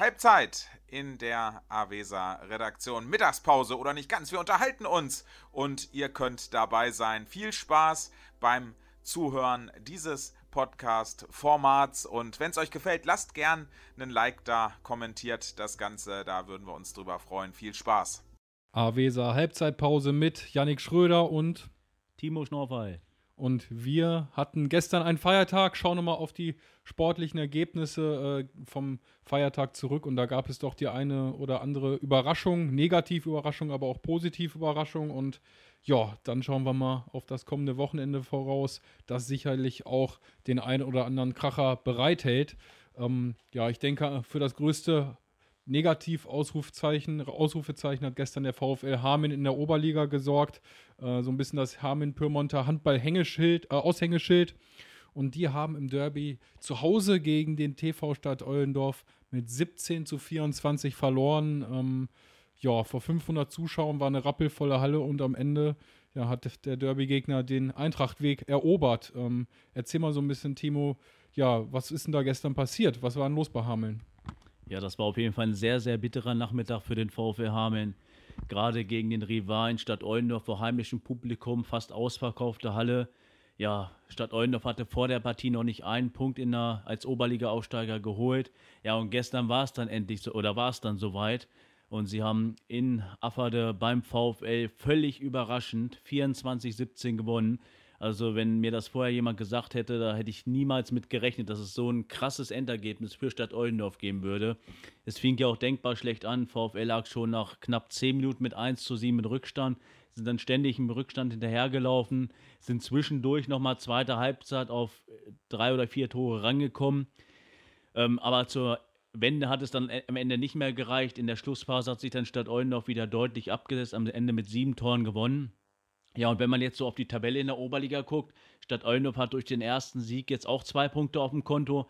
Halbzeit in der Avesa Redaktion. Mittagspause oder nicht ganz. Wir unterhalten uns und ihr könnt dabei sein. Viel Spaß beim Zuhören dieses Podcast-Formats. Und wenn es euch gefällt, lasst gern einen Like da, kommentiert das Ganze. Da würden wir uns drüber freuen. Viel Spaß. Avesa Halbzeitpause mit Yannick Schröder und Timo Schnorfei. Und wir hatten gestern einen Feiertag. Schauen wir mal auf die sportlichen Ergebnisse äh, vom Feiertag zurück. Und da gab es doch die eine oder andere Überraschung, negative Überraschung, aber auch positive Überraschung. Und ja, dann schauen wir mal auf das kommende Wochenende voraus, das sicherlich auch den einen oder anderen Kracher bereithält. Ähm, ja, ich denke, für das größte Negativ-Ausrufezeichen, Ausrufezeichen hat gestern der VfL Hameln in der Oberliga gesorgt. Äh, so ein bisschen das Hameln-Pyrmonter Handball-Hängeschild, äh, Aushängeschild. Und die haben im Derby zu Hause gegen den TV Stadt Eulendorf mit 17 zu 24 verloren. Ähm, ja, vor 500 Zuschauern war eine rappelvolle Halle und am Ende ja, hat der Derby-Gegner den Eintrachtweg erobert. Ähm, erzähl mal so ein bisschen, Timo, ja, was ist denn da gestern passiert? Was war denn los bei Hameln? Ja, das war auf jeden Fall ein sehr, sehr bitterer Nachmittag für den VfL Hameln. Gerade gegen den Rivalen Stadt Eulendorf vor heimischem Publikum, fast ausverkaufte Halle. Ja, Stadt Eulendorf hatte vor der Partie noch nicht einen Punkt in der, als Oberliga-Aufsteiger geholt. Ja, und gestern war es dann endlich so, oder war es dann soweit. Und sie haben in Afferde beim VfL völlig überraschend 24-17 gewonnen. Also, wenn mir das vorher jemand gesagt hätte, da hätte ich niemals mit gerechnet, dass es so ein krasses Endergebnis für Stadt Eulendorf geben würde. Es fing ja auch denkbar schlecht an. VfL lag schon nach knapp 10 Minuten mit 1 zu 7 in Rückstand, sind dann ständig im Rückstand hinterhergelaufen, sind zwischendurch nochmal zweite Halbzeit auf drei oder vier Tore rangekommen. Ähm, aber zur Wende hat es dann am Ende nicht mehr gereicht. In der Schlussphase hat sich dann Stadt Eulendorf wieder deutlich abgesetzt, am Ende mit sieben Toren gewonnen. Ja, und wenn man jetzt so auf die Tabelle in der Oberliga guckt, Stadt Eulendorf hat durch den ersten Sieg jetzt auch zwei Punkte auf dem Konto.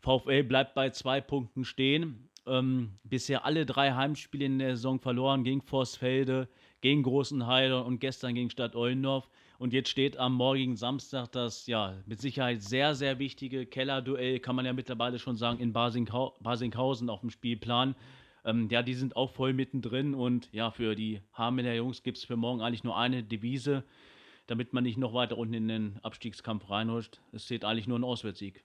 VfL bleibt bei zwei Punkten stehen. Ähm, bisher alle drei Heimspiele in der Saison verloren gegen Vorsfelde, gegen Großenheide und gestern gegen Stadt Eulendorf. Und jetzt steht am morgigen Samstag das ja mit Sicherheit sehr, sehr wichtige Kellerduell, kann man ja mittlerweile schon sagen, in Basinghau Basinghausen auf dem Spielplan. Ähm, ja, die sind auch voll mittendrin und ja, für die Hamelner Jungs gibt es für morgen eigentlich nur eine Devise, damit man nicht noch weiter unten in den Abstiegskampf reinrutscht. Es steht eigentlich nur ein Auswärtssieg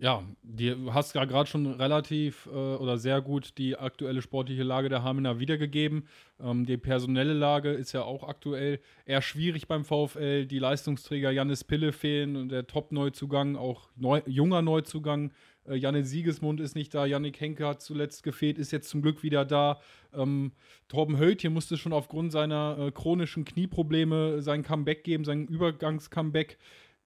ja, du hast ja gerade schon relativ äh, oder sehr gut die aktuelle sportliche Lage der Hamener wiedergegeben. Ähm, die personelle Lage ist ja auch aktuell eher schwierig beim VfL. Die Leistungsträger Jannis Pille fehlen und der Top-Neuzugang, auch neu, junger Neuzugang. Äh, Janne Siegesmund ist nicht da, Yannick Henke hat zuletzt gefehlt, ist jetzt zum Glück wieder da. Ähm, Torben Höldchen musste schon aufgrund seiner äh, chronischen Knieprobleme sein Comeback geben, sein Übergangs-Comeback.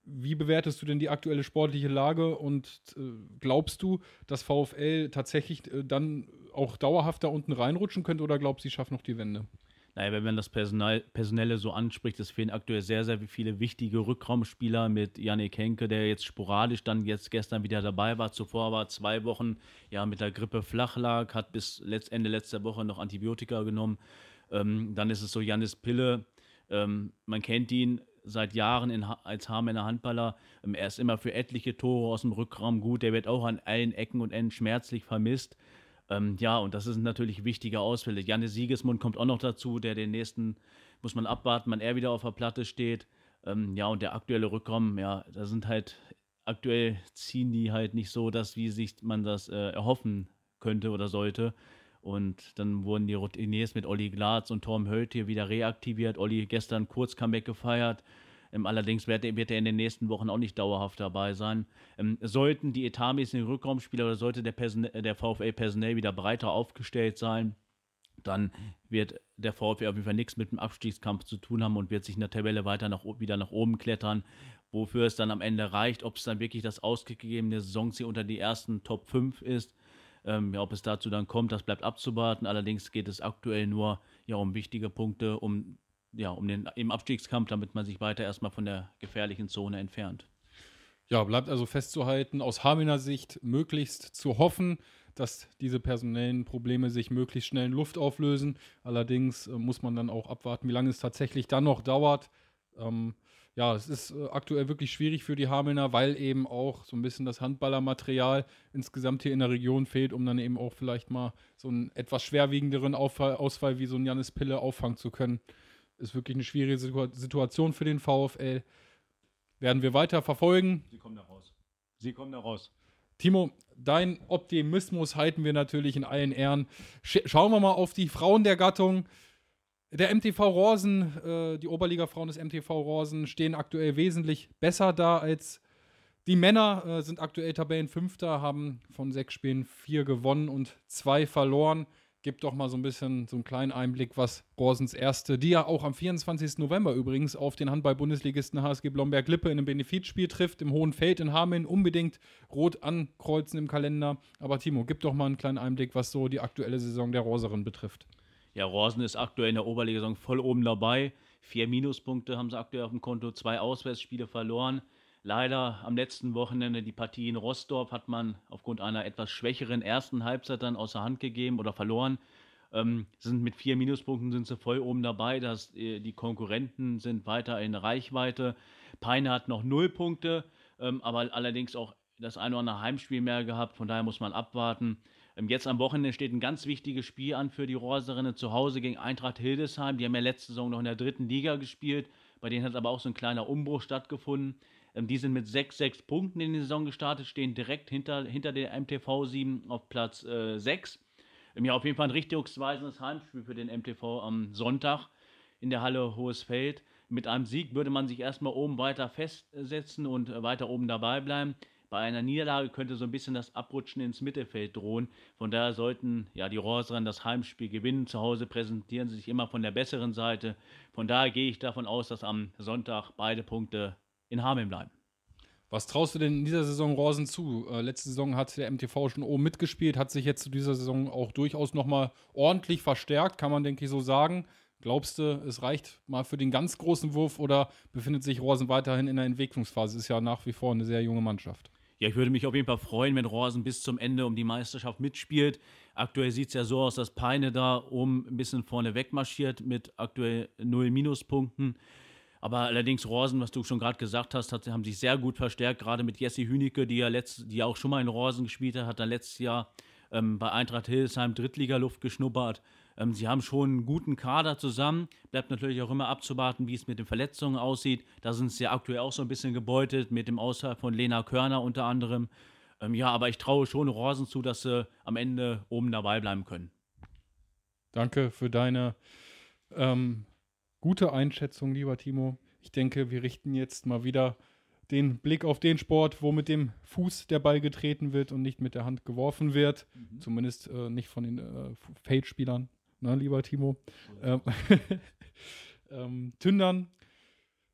Wie bewertest du denn die aktuelle sportliche Lage und äh, glaubst du, dass VfL tatsächlich äh, dann auch dauerhaft da unten reinrutschen könnte oder glaubst du, sie schaffen noch die Wende? Naja, wenn man das Personal, Personelle so anspricht, es fehlen aktuell sehr, sehr viele wichtige Rückraumspieler mit Yannick Henke, der jetzt sporadisch dann jetzt gestern wieder dabei war. Zuvor war zwei Wochen ja mit der Grippe flach lag, hat bis Ende letzter Woche noch Antibiotika genommen. Ähm, dann ist es so Janis Pille, ähm, man kennt ihn, seit Jahren in, als Hamelner Handballer. Ähm, er ist immer für etliche Tore aus dem Rückraum gut. Der wird auch an allen Ecken und Enden schmerzlich vermisst. Ähm, ja, und das sind natürlich wichtige Ausfälle. Janne Siegesmund kommt auch noch dazu, der den nächsten, muss man abwarten, wann er wieder auf der Platte steht. Ähm, ja, und der aktuelle Rückraum, ja, da sind halt, aktuell ziehen die halt nicht so, dass wie sich man das äh, erhoffen könnte oder sollte. Und dann wurden die Routiniers mit Olli Glatz und Tom Hölt hier wieder reaktiviert. Olli gestern kurz Comeback gefeiert. Ähm, allerdings wird, wird, er in den nächsten Wochen auch nicht dauerhaft dabei sein. Ähm, sollten die etatmäßigen Rückraumspieler oder sollte der, Person der VfL personell wieder breiter aufgestellt sein, dann wird der VfL auf jeden Fall nichts mit dem Abstiegskampf zu tun haben und wird sich in der Tabelle weiter nach, wieder nach oben klettern. Wofür es dann am Ende reicht, ob es dann wirklich das ausgegebene Saisonziel unter die ersten Top 5 ist ähm, ja, ob es dazu dann kommt, das bleibt abzuwarten. Allerdings geht es aktuell nur ja, um wichtige Punkte, um, ja, um den im Abstiegskampf, damit man sich weiter erstmal von der gefährlichen Zone entfernt. Ja, bleibt also festzuhalten, aus Hamelner Sicht möglichst zu hoffen, dass diese personellen Probleme sich möglichst schnell in Luft auflösen. Allerdings äh, muss man dann auch abwarten, wie lange es tatsächlich dann noch dauert. Ähm, ja, es ist äh, aktuell wirklich schwierig für die Hamelner, weil eben auch so ein bisschen das Handballermaterial insgesamt hier in der Region fehlt, um dann eben auch vielleicht mal so einen etwas schwerwiegenderen Auffall, Ausfall wie so ein Janis Pille auffangen zu können. Ist wirklich eine schwierige Situ Situation für den VfL. Werden wir weiter verfolgen. Sie kommen da raus. Sie kommen da raus. Timo, dein Optimismus halten wir natürlich in allen Ehren. Sch schauen wir mal auf die Frauen der Gattung. Der MTV Rosen, äh, die Oberliga-Frauen des MTV Rosen stehen aktuell wesentlich besser da als die Männer, äh, sind aktuell Tabellenfünfter, haben von sechs Spielen vier gewonnen und zwei verloren. Gibt doch mal so ein bisschen so einen kleinen Einblick, was Rosens erste, die ja auch am 24. November übrigens auf den Handball-Bundesligisten HSG Blomberg-Lippe in einem Benefizspiel trifft, im Hohen Feld in Hameln, unbedingt rot ankreuzen im Kalender. Aber Timo, gib doch mal einen kleinen Einblick, was so die aktuelle Saison der Roserin betrifft. Ja, Rosen ist aktuell in der Oberliga-Saison voll oben dabei. Vier Minuspunkte haben sie aktuell auf dem Konto, zwei Auswärtsspiele verloren. Leider am letzten Wochenende die Partie in Rostorf hat man aufgrund einer etwas schwächeren ersten Halbzeit dann außer Hand gegeben oder verloren. Ähm, sind mit vier Minuspunkten sind sie voll oben dabei. Das, äh, die Konkurrenten sind weiter in Reichweite. Peine hat noch null Punkte, ähm, aber allerdings auch das eine oder andere Heimspiel mehr gehabt. Von daher muss man abwarten. Ähm, jetzt am Wochenende steht ein ganz wichtiges Spiel an für die Roserinnen zu Hause gegen Eintracht Hildesheim. Die haben ja letzte Saison noch in der dritten Liga gespielt. Bei denen hat aber auch so ein kleiner Umbruch stattgefunden. Ähm, die sind mit 6-6 Punkten in die Saison gestartet, stehen direkt hinter, hinter der MTV 7 auf Platz äh, 6. Ähm, ja, auf jeden Fall ein richtungsweisendes Heimspiel für den MTV am Sonntag in der Halle Hohes Feld. Mit einem Sieg würde man sich erstmal oben weiter festsetzen und äh, weiter oben dabei bleiben. Bei einer Niederlage könnte so ein bisschen das Abrutschen ins Mittelfeld drohen. Von daher sollten ja die Rorseren das Heimspiel gewinnen. Zu Hause präsentieren sie sich immer von der besseren Seite. Von daher gehe ich davon aus, dass am Sonntag beide Punkte in Hameln bleiben. Was traust du denn in dieser Saison Rosen zu? Äh, letzte Saison hat der MTV schon oben mitgespielt, hat sich jetzt zu dieser Saison auch durchaus nochmal ordentlich verstärkt, kann man denke ich so sagen. Glaubst du, es reicht mal für den ganz großen Wurf oder befindet sich Rosen weiterhin in der Entwicklungsphase? Ist ja nach wie vor eine sehr junge Mannschaft. Ja, ich würde mich auf jeden Fall freuen, wenn Rosen bis zum Ende um die Meisterschaft mitspielt. Aktuell sieht es ja so aus, dass Peine da oben ein bisschen vorne wegmarschiert mit aktuell null Minuspunkten. Aber allerdings Rosen, was du schon gerade gesagt hast, hat, haben sich sehr gut verstärkt, gerade mit Jesse Hünecke, die ja, letzt, die auch schon mal in Rosen gespielt hat, hat dann letztes Jahr ähm, bei Eintracht Hildesheim Drittligaluft geschnuppert. Ähm, sie haben schon einen guten Kader zusammen. Bleibt natürlich auch immer abzuwarten, wie es mit den Verletzungen aussieht. Da sind sie ja aktuell auch so ein bisschen gebeutet, mit dem Ausfall von Lena Körner unter anderem. Ähm, ja, aber ich traue schon Rosen zu, dass sie am Ende oben dabei bleiben können. Danke für deine ähm, gute Einschätzung, lieber Timo. Ich denke, wir richten jetzt mal wieder den Blick auf den Sport, wo mit dem Fuß der Ball getreten wird und nicht mit der Hand geworfen wird. Mhm. Zumindest äh, nicht von den äh, Fade-Spielern, ne, lieber Timo. Ähm, ähm, Tündern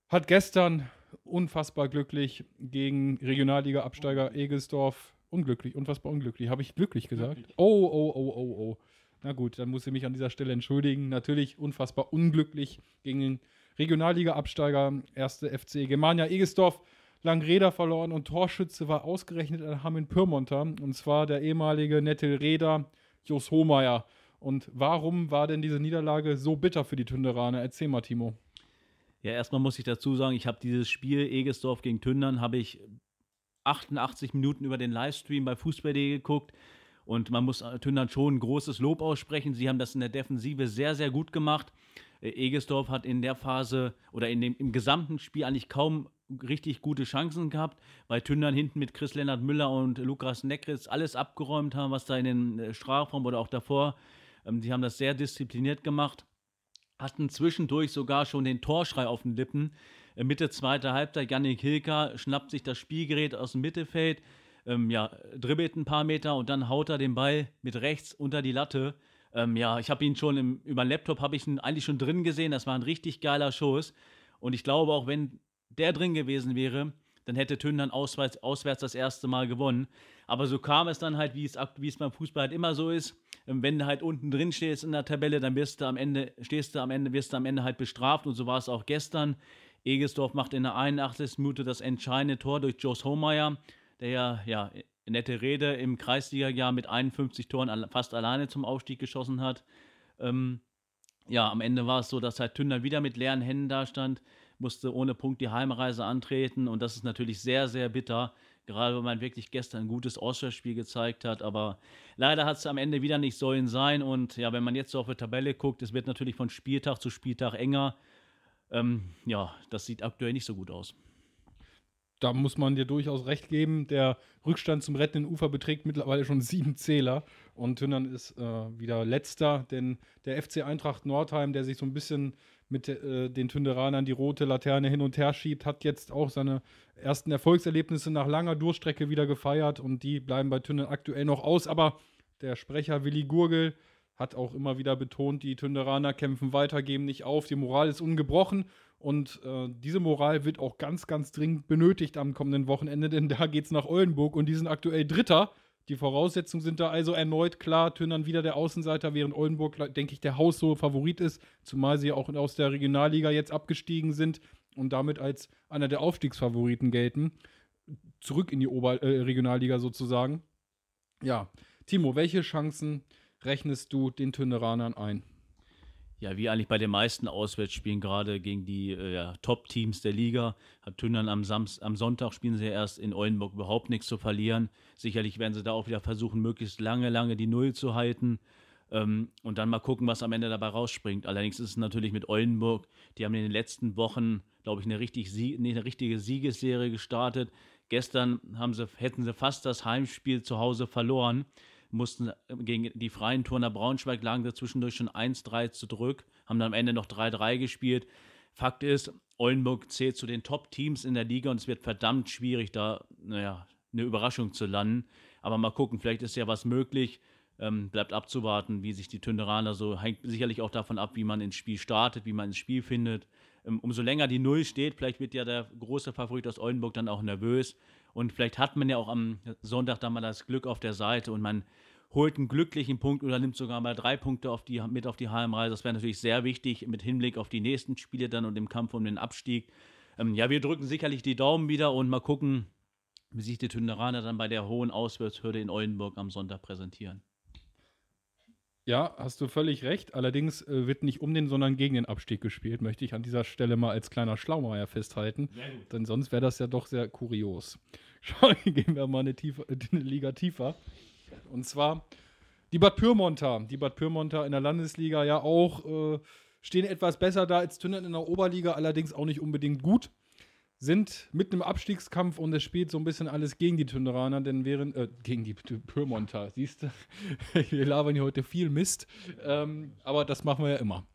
hat gestern unfassbar glücklich gegen Regionalliga-Absteiger Egelsdorf, unglücklich, unfassbar unglücklich, habe ich glücklich gesagt? Glücklich. Oh, oh, oh, oh, oh. Na gut, dann muss ich mich an dieser Stelle entschuldigen. Natürlich unfassbar unglücklich gegen den Regionalliga-Absteiger, erste FC Germania Egesdorf. Langreder verloren und Torschütze war ausgerechnet ein Hamin Pyrmonter und zwar der ehemalige Nettel Reder Jos Hohmeier. Und warum war denn diese Niederlage so bitter für die Tünderaner? Erzähl mal, Timo. Ja, erstmal muss ich dazu sagen, ich habe dieses Spiel Egesdorf gegen Tündern, habe ich 88 Minuten über den Livestream bei Fußball.de geguckt. Und man muss Tündern schon ein großes Lob aussprechen. Sie haben das in der Defensive sehr, sehr gut gemacht. Äh, Egesdorf hat in der Phase oder in dem, im gesamten Spiel eigentlich kaum richtig gute Chancen gehabt, weil Tündern hinten mit Chris Lennart Müller und Lukas Neckritz alles abgeräumt haben, was da in den äh, Strafraum oder auch davor. Ähm, die haben das sehr diszipliniert gemacht, hatten zwischendurch sogar schon den Torschrei auf den Lippen. Äh, Mitte zweiter Halbzeit, Yannick Hilker schnappt sich das Spielgerät aus dem Mittelfeld, ähm, ja, dribbelt ein paar Meter und dann haut er den Ball mit rechts unter die Latte. Ähm, ja, ich habe ihn schon im, über den Laptop, habe ich ihn eigentlich schon drin gesehen. Das war ein richtig geiler Schuss. Und ich glaube, auch wenn der drin gewesen wäre, dann hätte Tünn dann auswärts, auswärts das erste Mal gewonnen. Aber so kam es dann halt, wie es, wie es beim Fußball halt immer so ist. Ähm, wenn du halt unten drin stehst in der Tabelle, dann wirst du am Ende, stehst du am Ende, wirst du am Ende halt bestraft. Und so war es auch gestern. Egesdorf macht in der 81. Minute das entscheidende Tor durch Jos Hohmeier, der ja, ja nette Rede im Kreisliga-Jahr mit 51 Toren fast alleine zum Aufstieg geschossen hat. Ähm, ja, am Ende war es so, dass halt Tünder wieder mit leeren Händen dastand, musste ohne Punkt die Heimreise antreten und das ist natürlich sehr, sehr bitter, gerade wenn man wirklich gestern ein gutes Auswärtsspiel gezeigt hat, aber leider hat es am Ende wieder nicht sollen sein und ja, wenn man jetzt so auf die Tabelle guckt, es wird natürlich von Spieltag zu Spieltag enger. Ähm, ja, das sieht aktuell nicht so gut aus da muss man dir durchaus recht geben. Der Rückstand zum rettenden Ufer beträgt mittlerweile schon sieben Zähler. Und Tünnern ist äh, wieder letzter, denn der FC Eintracht Nordheim, der sich so ein bisschen mit äh, den Tünderanern die rote Laterne hin und her schiebt, hat jetzt auch seine ersten Erfolgserlebnisse nach langer Durchstrecke wieder gefeiert. Und die bleiben bei Tündern aktuell noch aus. Aber der Sprecher Willi Gurgel hat auch immer wieder betont, die Tünderaner kämpfen weiter, geben nicht auf, die Moral ist ungebrochen und äh, diese Moral wird auch ganz, ganz dringend benötigt am kommenden Wochenende, denn da geht es nach Oldenburg und die sind aktuell Dritter. Die Voraussetzungen sind da also erneut klar. Tünnern wieder der Außenseiter, während Oldenburg, denke ich, der Haus so Favorit ist, zumal sie auch aus der Regionalliga jetzt abgestiegen sind und damit als einer der Aufstiegsfavoriten gelten. Zurück in die Ober äh, Regionalliga sozusagen. Ja, Timo, welche Chancen rechnest du den Tünderanern ein? Ja, wie eigentlich bei den meisten Auswärtsspielen, gerade gegen die äh, ja, Top-Teams der Liga, hat Tündern am, am Sonntag spielen sie ja erst in Oldenburg überhaupt nichts zu verlieren. Sicherlich werden sie da auch wieder versuchen, möglichst lange, lange die Null zu halten. Ähm, und dann mal gucken, was am Ende dabei rausspringt. Allerdings ist es natürlich mit Oldenburg, die haben in den letzten Wochen, glaube ich, eine, richtig eine richtige Siegesserie gestartet. Gestern haben sie, hätten sie fast das Heimspiel zu Hause verloren mussten äh, gegen die freien Turner Braunschweig lagen da zwischendurch schon 1-3 zurück, haben dann am Ende noch 3-3 gespielt. Fakt ist, Oldenburg zählt zu den Top-Teams in der Liga und es wird verdammt schwierig, da naja, eine Überraschung zu landen. Aber mal gucken, vielleicht ist ja was möglich. Ähm, bleibt abzuwarten, wie sich die Tünderaner so, hängt sicherlich auch davon ab, wie man ins Spiel startet, wie man ins Spiel findet. Ähm, umso länger die Null steht, vielleicht wird ja der große Favorit aus Oldenburg dann auch nervös. Und vielleicht hat man ja auch am Sonntag dann mal das Glück auf der Seite und man holt einen glücklichen Punkt oder nimmt sogar mal drei Punkte auf die, mit auf die Heimreise. Das wäre natürlich sehr wichtig mit Hinblick auf die nächsten Spiele dann und im Kampf um den Abstieg. Ähm, ja, wir drücken sicherlich die Daumen wieder und mal gucken, wie sich die Tünderaner dann bei der hohen Auswärtshürde in Oldenburg am Sonntag präsentieren. Ja, hast du völlig recht. Allerdings äh, wird nicht um den, sondern gegen den Abstieg gespielt, möchte ich an dieser Stelle mal als kleiner Schlaumeier festhalten. Denn sonst wäre das ja doch sehr kurios. Schauen, gehen wir mal eine, tiefer, eine Liga tiefer. Und zwar die Bad Pyrmonter. Die Bad Pyrmonter in der Landesliga ja auch äh, stehen etwas besser da als Tündern in der Oberliga, allerdings auch nicht unbedingt gut sind mitten im Abstiegskampf und es spielt so ein bisschen alles gegen die Tünderaner, denn während, äh, gegen die Pyrmonter, siehst du, wir labern hier heute viel Mist, ähm, aber das machen wir ja immer.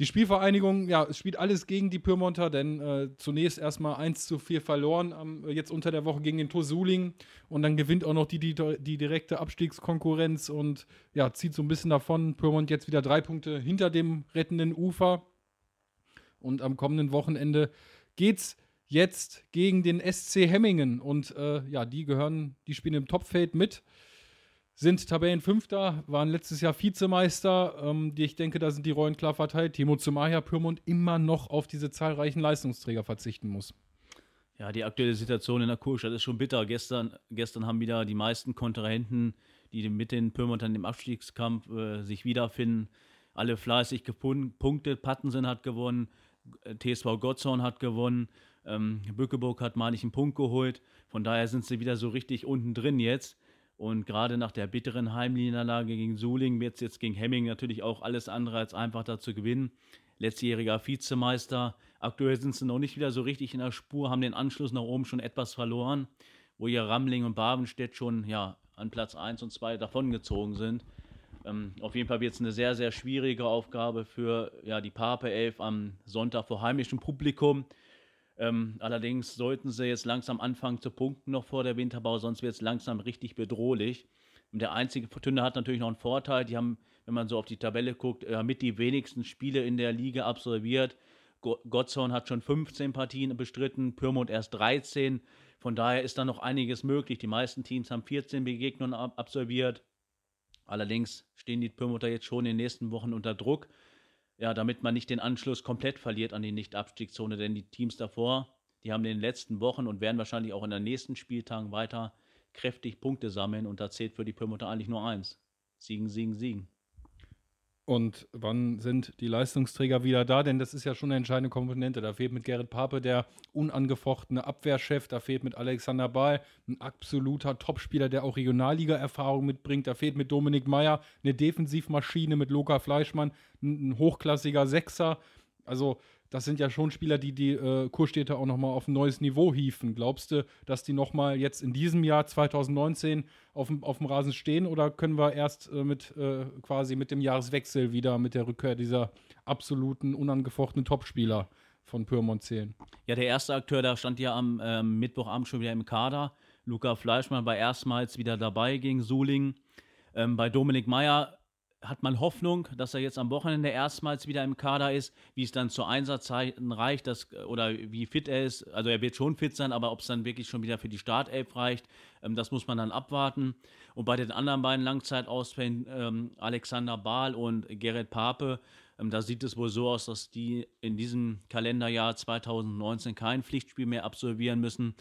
Die Spielvereinigung, ja, es spielt alles gegen die Pyrmonter, denn äh, zunächst erstmal 1 zu 4 verloren, ähm, jetzt unter der Woche gegen den Tosuling und dann gewinnt auch noch die, die, die direkte Abstiegskonkurrenz und ja, zieht so ein bisschen davon. Pyrmont jetzt wieder drei Punkte hinter dem rettenden Ufer und am kommenden Wochenende geht's jetzt gegen den SC Hemmingen. Und äh, ja, die gehören, die spielen im Topfeld mit, sind Tabellenfünfter, waren letztes Jahr Vizemeister. Ähm, die, ich denke, da sind die Rollen klar verteilt. Timo Zumaja Pyrmont immer noch auf diese zahlreichen Leistungsträger verzichten muss. Ja, die aktuelle Situation in der Kurstadt ist schon bitter. Gestern, gestern haben wieder die meisten Kontrahenten, die mit den Pyrmontern im Abstiegskampf äh, sich wiederfinden, alle fleißig gepunktet. Pattensen hat gewonnen, TSV Gottzorn hat gewonnen. Ähm, Bückeburg hat mal nicht einen Punkt geholt. Von daher sind sie wieder so richtig unten drin jetzt. Und gerade nach der bitteren Heimniederlage gegen Suling wird es jetzt gegen Hemming natürlich auch alles andere als einfach da zu gewinnen. Letztjähriger Vizemeister. Aktuell sind sie noch nicht wieder so richtig in der Spur, haben den Anschluss nach oben schon etwas verloren, wo hier Ramling und Babenstedt schon ja, an Platz 1 und 2 davongezogen sind. Ähm, auf jeden Fall wird es eine sehr, sehr schwierige Aufgabe für ja, die Pape 11 am Sonntag vor heimischem Publikum. Ähm, allerdings sollten sie jetzt langsam anfangen zu punkten noch vor der Winterbau, sonst wird es langsam richtig bedrohlich. Und der einzige Fortuna hat natürlich noch einen Vorteil. Die haben, wenn man so auf die Tabelle guckt, äh, mit die wenigsten Spiele in der Liga absolviert. Go Gottzorn hat schon 15 Partien bestritten, Pyrmont erst 13. Von daher ist da noch einiges möglich. Die meisten Teams haben 14 Begegnungen ab absolviert. Allerdings stehen die Pyrmonter jetzt schon in den nächsten Wochen unter Druck ja, damit man nicht den Anschluss komplett verliert an die Nicht-Abstiegszone, denn die Teams davor, die haben in den letzten Wochen und werden wahrscheinlich auch in den nächsten Spieltagen weiter kräftig Punkte sammeln und da zählt für die Pyrmonter eigentlich nur eins. Siegen, siegen, siegen. Und wann sind die Leistungsträger wieder da? Denn das ist ja schon eine entscheidende Komponente. Da fehlt mit Gerrit Pape der unangefochtene Abwehrchef. Da fehlt mit Alexander Bahl ein absoluter Topspieler, der auch Regionalliga-Erfahrung mitbringt. Da fehlt mit Dominik Meyer eine Defensivmaschine, mit Loka Fleischmann ein hochklassiger Sechser. Also das sind ja schon Spieler, die die äh, Kurstädte auch nochmal auf ein neues Niveau hieven. Glaubst du, dass die nochmal jetzt in diesem Jahr 2019 auf dem, auf dem Rasen stehen oder können wir erst äh, mit äh, quasi mit dem Jahreswechsel wieder mit der Rückkehr dieser absoluten, unangefochtenen Topspieler von Pyrmont zählen? Ja, der erste Akteur, da stand ja am ähm, Mittwochabend schon wieder im Kader. Luca Fleischmann war erstmals wieder dabei gegen Suling. Ähm, bei Dominik Meyer hat man Hoffnung, dass er jetzt am Wochenende erstmals wieder im Kader ist, wie es dann zu Einsatzzeiten reicht, dass, oder wie fit er ist. Also er wird schon fit sein, aber ob es dann wirklich schon wieder für die Startelf reicht, ähm, das muss man dann abwarten. Und bei den anderen beiden Langzeitausfällen, ähm, Alexander Bahl und Gerrit Pape, ähm, da sieht es wohl so aus, dass die in diesem Kalenderjahr 2019 kein Pflichtspiel mehr absolvieren müssen.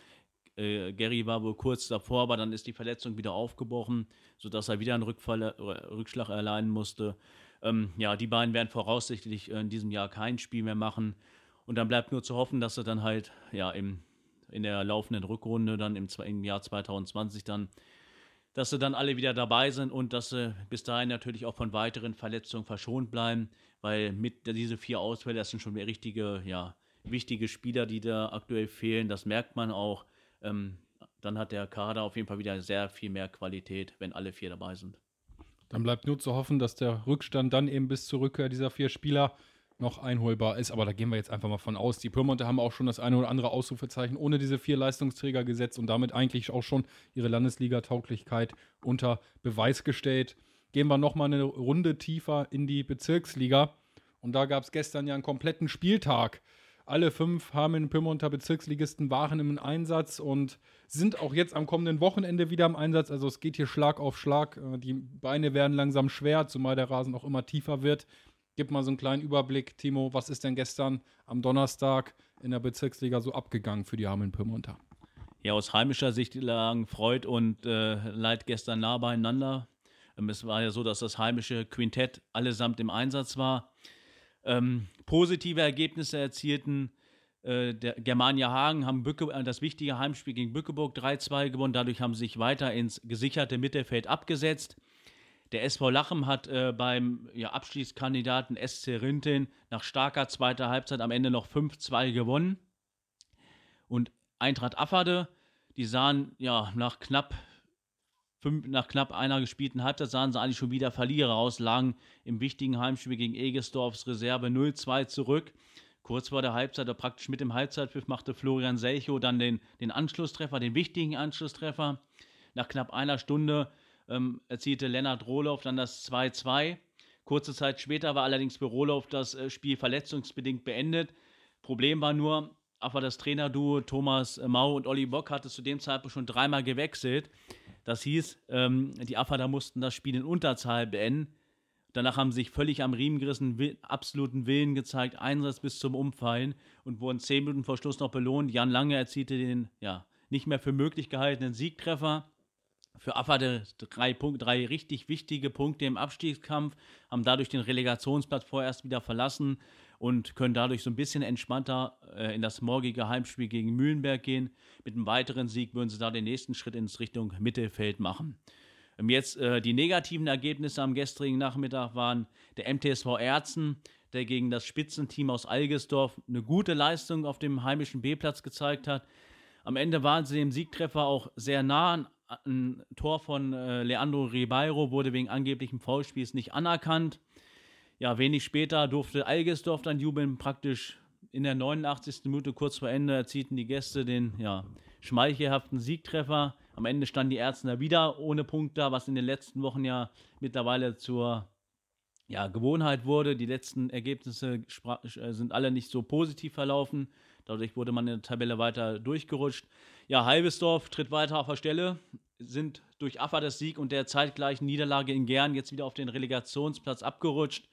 Äh, Gary war wohl kurz davor, aber dann ist die Verletzung wieder aufgebrochen, sodass er wieder einen Rückfall, äh, Rückschlag erleiden musste. Ähm, ja, die beiden werden voraussichtlich in diesem Jahr kein Spiel mehr machen. Und dann bleibt nur zu hoffen, dass sie dann halt ja im, in der laufenden Rückrunde dann im, im Jahr 2020 dann, dass sie dann alle wieder dabei sind und dass sie bis dahin natürlich auch von weiteren Verletzungen verschont bleiben, weil mit diese vier Ausfälle, das sind schon richtige, ja, wichtige Spieler, die da aktuell fehlen. Das merkt man auch ähm, dann hat der Kader auf jeden Fall wieder sehr viel mehr Qualität, wenn alle vier dabei sind. Dann bleibt nur zu hoffen, dass der Rückstand dann eben bis zur Rückkehr dieser vier Spieler noch einholbar ist. Aber da gehen wir jetzt einfach mal von aus. Die Pyrmonte haben auch schon das eine oder andere Ausrufezeichen ohne diese vier Leistungsträger gesetzt und damit eigentlich auch schon ihre Landesliga-Tauglichkeit unter Beweis gestellt. Gehen wir nochmal eine Runde tiefer in die Bezirksliga. Und da gab es gestern ja einen kompletten Spieltag alle fünf Hameln-Pyrmonter Bezirksligisten waren im Einsatz und sind auch jetzt am kommenden Wochenende wieder im Einsatz. Also es geht hier Schlag auf Schlag. Äh, die Beine werden langsam schwer, zumal der Rasen auch immer tiefer wird. Gib mal so einen kleinen Überblick, Timo. Was ist denn gestern am Donnerstag in der Bezirksliga so abgegangen für die Hameln-Pyrmonter? Ja, aus heimischer Sicht lagen Freud und äh, Leid gestern nah beieinander. Ähm, es war ja so, dass das heimische Quintett allesamt im Einsatz war ähm, positive Ergebnisse erzielten. Äh, der Germania Hagen haben Bücke, äh, das wichtige Heimspiel gegen Bückeburg 3-2 gewonnen. Dadurch haben sie sich weiter ins gesicherte Mittelfeld abgesetzt. Der SV Lachem hat äh, beim ja, Abschließkandidaten SC Rinteln nach starker zweiter Halbzeit am Ende noch 5-2 gewonnen. Und Eintracht Afferde, die sahen ja nach knapp fünf, nach knapp einer gespielten Halbzeit sahen sie eigentlich schon wieder Verlierer aus, lagen im wichtigen Heimspiel gegen Egesdorfs Reserve 0-2 zurück. Kurz vor der Halbzeit, oder praktisch mit dem Halbzeitpfiff, machte Florian Selcho dann den, den Anschlusstreffer, den wichtigen Anschlusstreffer. Nach knapp einer Stunde ähm, erzielte Lennart Rohloff dann das 2-2. Kurze Zeit später war allerdings für Rohloff das äh, Spiel verletzungsbedingt beendet. Problem war nur, aber das Trainerduo Thomas Mau und Olli Bock hatte zu dem Zeitpunkt schon dreimal gewechselt. Das hieß, ähm, die Afada mussten das Spiel in Unterzahl beenden. Danach haben sie sich völlig am Riemen gerissen, will, absoluten Willen gezeigt, Einsatz bis zum Umfallen und wurden zehn Minuten vor Schluss noch belohnt. Jan Lange erzielte den ja, nicht mehr für möglich gehaltenen Siegtreffer. Für Affade drei, drei richtig wichtige Punkte im Abstiegskampf, haben dadurch den Relegationsplatz vorerst wieder verlassen und können dadurch so ein bisschen entspannter äh, in das morgige Heimspiel gegen Mühlenberg gehen. Mit einem weiteren Sieg würden sie da den nächsten Schritt ins Richtung Mittelfeld machen. Ähm, jetzt äh, die negativen Ergebnisse am gestrigen Nachmittag waren der MTSV Erzen, der gegen das Spitzenteam aus Algesdorf eine gute Leistung auf dem heimischen B-Platz gezeigt hat. Am Ende waren sie dem Siegtreffer auch sehr nah. Ein Tor von äh, Leandro Ribeiro wurde wegen angeblichen Foulspiels nicht anerkannt. Ja, wenig später durfte Algesdorf dann jubeln, praktisch in der 89. Minute kurz vor Ende erzielten die Gäste den ja, schmeichelhaften Siegtreffer. Am Ende standen die Ärzte wieder ohne Punkt da, was in den letzten Wochen ja mittlerweile zur ja, Gewohnheit wurde. Die letzten Ergebnisse äh, sind alle nicht so positiv verlaufen. Dadurch wurde man in der Tabelle weiter durchgerutscht. Ja, Halbesdorf tritt weiter auf der Stelle, sind durch Affa das Sieg und der zeitgleichen Niederlage in Gern jetzt wieder auf den Relegationsplatz abgerutscht.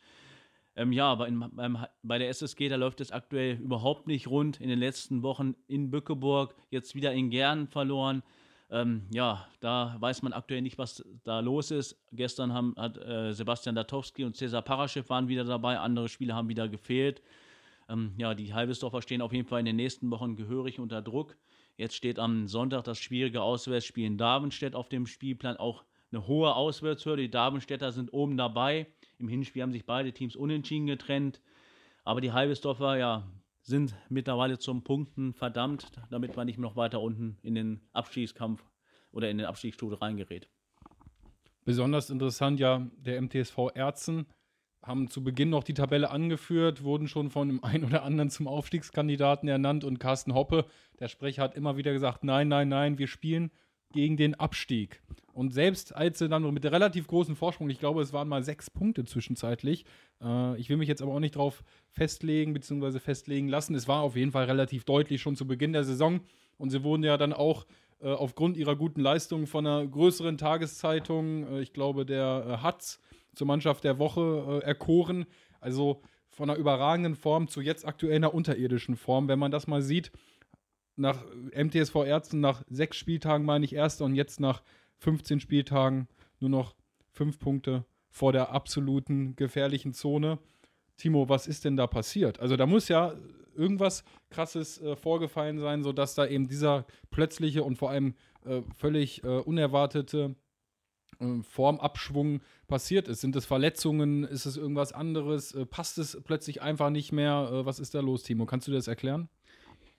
Ähm, ja, aber in, beim, bei der SSG, da läuft es aktuell überhaupt nicht rund. In den letzten Wochen in Bückeburg, jetzt wieder in Gern verloren. Ähm, ja, da weiß man aktuell nicht, was da los ist. Gestern haben, hat äh, Sebastian Datowski und Cesar Paraschew waren wieder dabei, andere Spieler haben wieder gefehlt. Ähm, ja, die Halbesdorfer stehen auf jeden Fall in den nächsten Wochen gehörig unter Druck. Jetzt steht am Sonntag das schwierige Auswärtsspiel in Darmstadt auf dem Spielplan. Auch eine hohe Auswärtshürde. Die Darmstädter sind oben dabei. Im Hinspiel haben sich beide Teams unentschieden getrennt. Aber die Halbesdorfer, ja, sind mittlerweile zum Punkten verdammt, damit man nicht noch weiter unten in den Abstiegskampf oder in den Abstiegsstuhl reingerät. Besonders interessant ja der MTSV Erzen haben zu Beginn noch die Tabelle angeführt, wurden schon von dem einen oder anderen zum Aufstiegskandidaten ernannt und Carsten Hoppe, der Sprecher, hat immer wieder gesagt, nein, nein, nein, wir spielen gegen den Abstieg. Und selbst als sie dann mit relativ großen Vorsprung, ich glaube, es waren mal sechs Punkte zwischenzeitlich, äh, ich will mich jetzt aber auch nicht drauf festlegen bzw. festlegen lassen, es war auf jeden Fall relativ deutlich schon zu Beginn der Saison und sie wurden ja dann auch äh, aufgrund ihrer guten Leistungen von einer größeren Tageszeitung, äh, ich glaube der äh, Hatz, zur Mannschaft der Woche äh, erkoren. Also von einer überragenden Form zu jetzt aktuell einer unterirdischen Form. Wenn man das mal sieht, nach MTSV Ärzten nach sechs Spieltagen meine ich erster und jetzt nach 15 Spieltagen nur noch fünf Punkte vor der absoluten gefährlichen Zone. Timo, was ist denn da passiert? Also da muss ja irgendwas Krasses äh, vorgefallen sein, sodass da eben dieser plötzliche und vor allem äh, völlig äh, unerwartete Formabschwung passiert ist. Sind es Verletzungen? Ist es irgendwas anderes? Äh, passt es plötzlich einfach nicht mehr? Äh, was ist da los, Timo? Kannst du das erklären?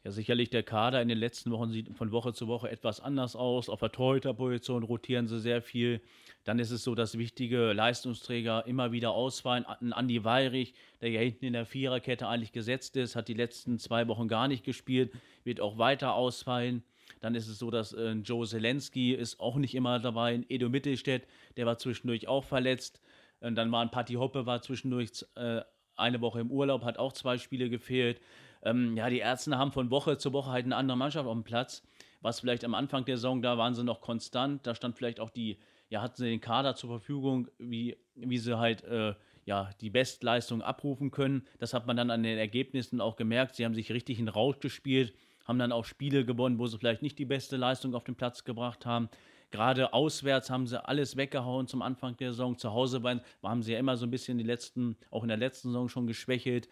Ja, sicherlich der Kader in den letzten Wochen sieht von Woche zu Woche etwas anders aus. Auf der Torhüterposition rotieren sie sehr viel. Dann ist es so, dass wichtige Leistungsträger immer wieder ausfallen. Ein Andi Weirich, der ja hinten in der Viererkette eigentlich gesetzt ist, hat die letzten zwei Wochen gar nicht gespielt, wird auch weiter ausfallen. Dann ist es so, dass äh, Joe Zelensky ist auch nicht immer dabei. Edo Mittelstädt, der war zwischendurch auch verletzt. Und dann war ein Patti Hoppe, war zwischendurch äh, eine Woche im Urlaub, hat auch zwei Spiele gefehlt. Ähm, ja, die Ärzte haben von Woche zu Woche halt eine andere Mannschaft auf dem Platz. Was vielleicht am Anfang der Saison, da waren sie noch konstant. Da stand vielleicht auch die, ja, hatten sie den Kader zur Verfügung, wie, wie sie halt äh, ja, die Bestleistung abrufen können. Das hat man dann an den Ergebnissen auch gemerkt. Sie haben sich richtig in Rausch gespielt haben dann auch Spiele gewonnen, wo sie vielleicht nicht die beste Leistung auf den Platz gebracht haben. Gerade auswärts haben sie alles weggehauen zum Anfang der Saison. Zu Hause waren, haben sie ja immer so ein bisschen die letzten, auch in der letzten Saison schon geschwächelt.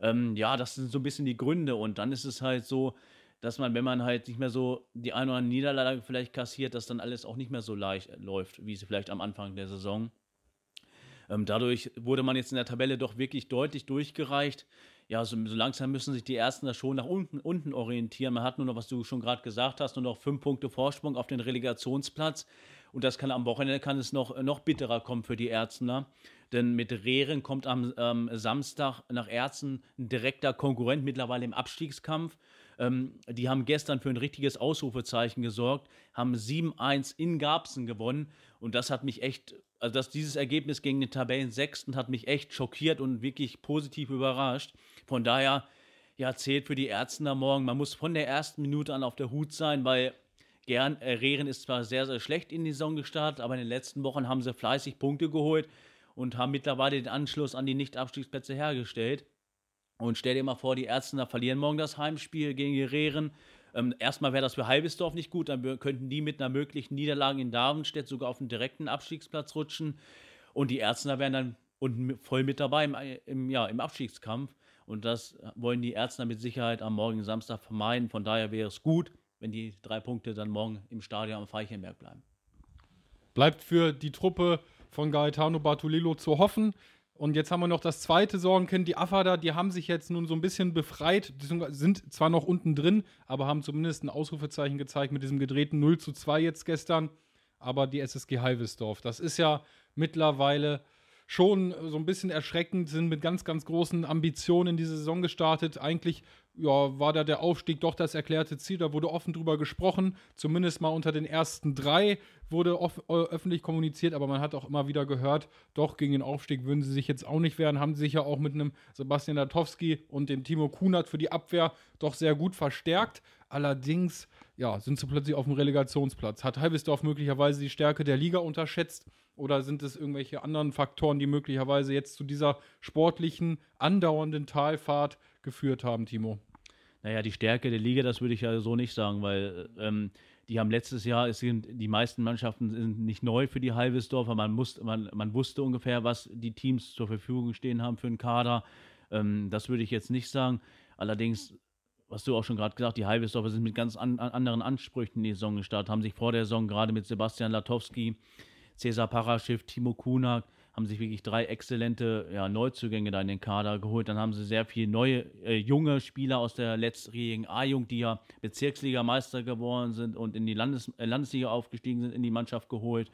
Ähm, ja, das sind so ein bisschen die Gründe. Und dann ist es halt so, dass man, wenn man halt nicht mehr so die eine oder andere Niederlage vielleicht kassiert, dass dann alles auch nicht mehr so leicht läuft, wie sie vielleicht am Anfang der Saison. Ähm, dadurch wurde man jetzt in der Tabelle doch wirklich deutlich durchgereicht ja, so, so, langsam müssen sich die Ersten da schon nach unten, unten orientieren. Man hat nur noch, was du schon gerade gesagt hast, nur noch fünf Punkte Vorsprung auf den Relegationsplatz. Und das kann am Wochenende kann es noch, noch bitterer kommen für die Ärztner. Denn mit Rehren kommt am ähm, Samstag nach Ärzten ein direkter Konkurrent mittlerweile im Abstiegskampf. Ähm, die haben gestern für ein richtiges Ausrufezeichen gesorgt, haben 7-1 in Garbsen gewonnen. Und das hat mich echt also dass dieses Ergebnis gegen den Tabellensechsten hat mich echt schockiert und wirklich positiv überrascht. Von daher, ja, zählt für die Ärzte am Morgen. Man muss von der ersten Minute an auf der Hut sein, weil Gern, äh, Rehren ist zwar sehr, sehr schlecht in die Saison gestartet, aber in den letzten Wochen haben sie fleißig Punkte geholt und haben mittlerweile den Anschluss an die Nicht-Abstiegsplätze hergestellt. Und stell dir mal vor, die Ärzte verlieren morgen das Heimspiel gegen Rehren ähm, erstmal wäre das für Halbesdorf nicht gut, dann könnten die mit einer möglichen Niederlage in Darmstadt sogar auf den direkten Abstiegsplatz rutschen. Und die Ärzte wären dann unten voll mit dabei im, im, ja, im Abstiegskampf. Und das wollen die Ärzte mit Sicherheit am morgigen Samstag vermeiden. Von daher wäre es gut, wenn die drei Punkte dann morgen im Stadion am Veichenberg bleiben. Bleibt für die Truppe von Gaetano Bartolillo zu hoffen. Und jetzt haben wir noch das zweite Sorgenkind, die Afada, die haben sich jetzt nun so ein bisschen befreit, sind zwar noch unten drin, aber haben zumindest ein Ausrufezeichen gezeigt mit diesem gedrehten 0 zu 2 jetzt gestern. Aber die SSG Halvesdorf, das ist ja mittlerweile schon so ein bisschen erschreckend, sind mit ganz, ganz großen Ambitionen in diese Saison gestartet. Eigentlich ja, war da der Aufstieg doch das erklärte Ziel. Da wurde offen drüber gesprochen. Zumindest mal unter den ersten drei wurde äh, öffentlich kommuniziert, aber man hat auch immer wieder gehört, doch gegen den Aufstieg würden sie sich jetzt auch nicht wehren. Haben sich ja auch mit einem Sebastian Datowski und dem Timo Kunert für die Abwehr doch sehr gut verstärkt. Allerdings, ja, sind sie plötzlich auf dem Relegationsplatz. Hat Halbesdorf möglicherweise die Stärke der Liga unterschätzt? Oder sind es irgendwelche anderen Faktoren, die möglicherweise jetzt zu dieser sportlichen, andauernden Talfahrt geführt haben, Timo? Naja, die Stärke der Liga, das würde ich ja so nicht sagen, weil ähm, Die haben letztes Jahr, es sind, die meisten Mannschaften sind nicht neu für die Halbesdorfer. Man, man, man wusste ungefähr, was die Teams zur Verfügung stehen haben für einen Kader. Ähm, das würde ich jetzt nicht sagen. Allerdings, was du auch schon gerade gesagt, die Halbesdorfer sind mit ganz an, an anderen Ansprüchen in die Saison gestartet, haben sich vor der Saison gerade mit Sebastian Latowski, Cesar Paraschiff, Timo Kunak, haben sich wirklich drei exzellente ja, Neuzugänge da in den Kader geholt. Dann haben sie sehr viele neue, äh, junge Spieler aus der letztjährigen A-Jugend, die ja Bezirksligameister geworden sind und in die Landes äh, Landesliga aufgestiegen sind, in die Mannschaft geholt.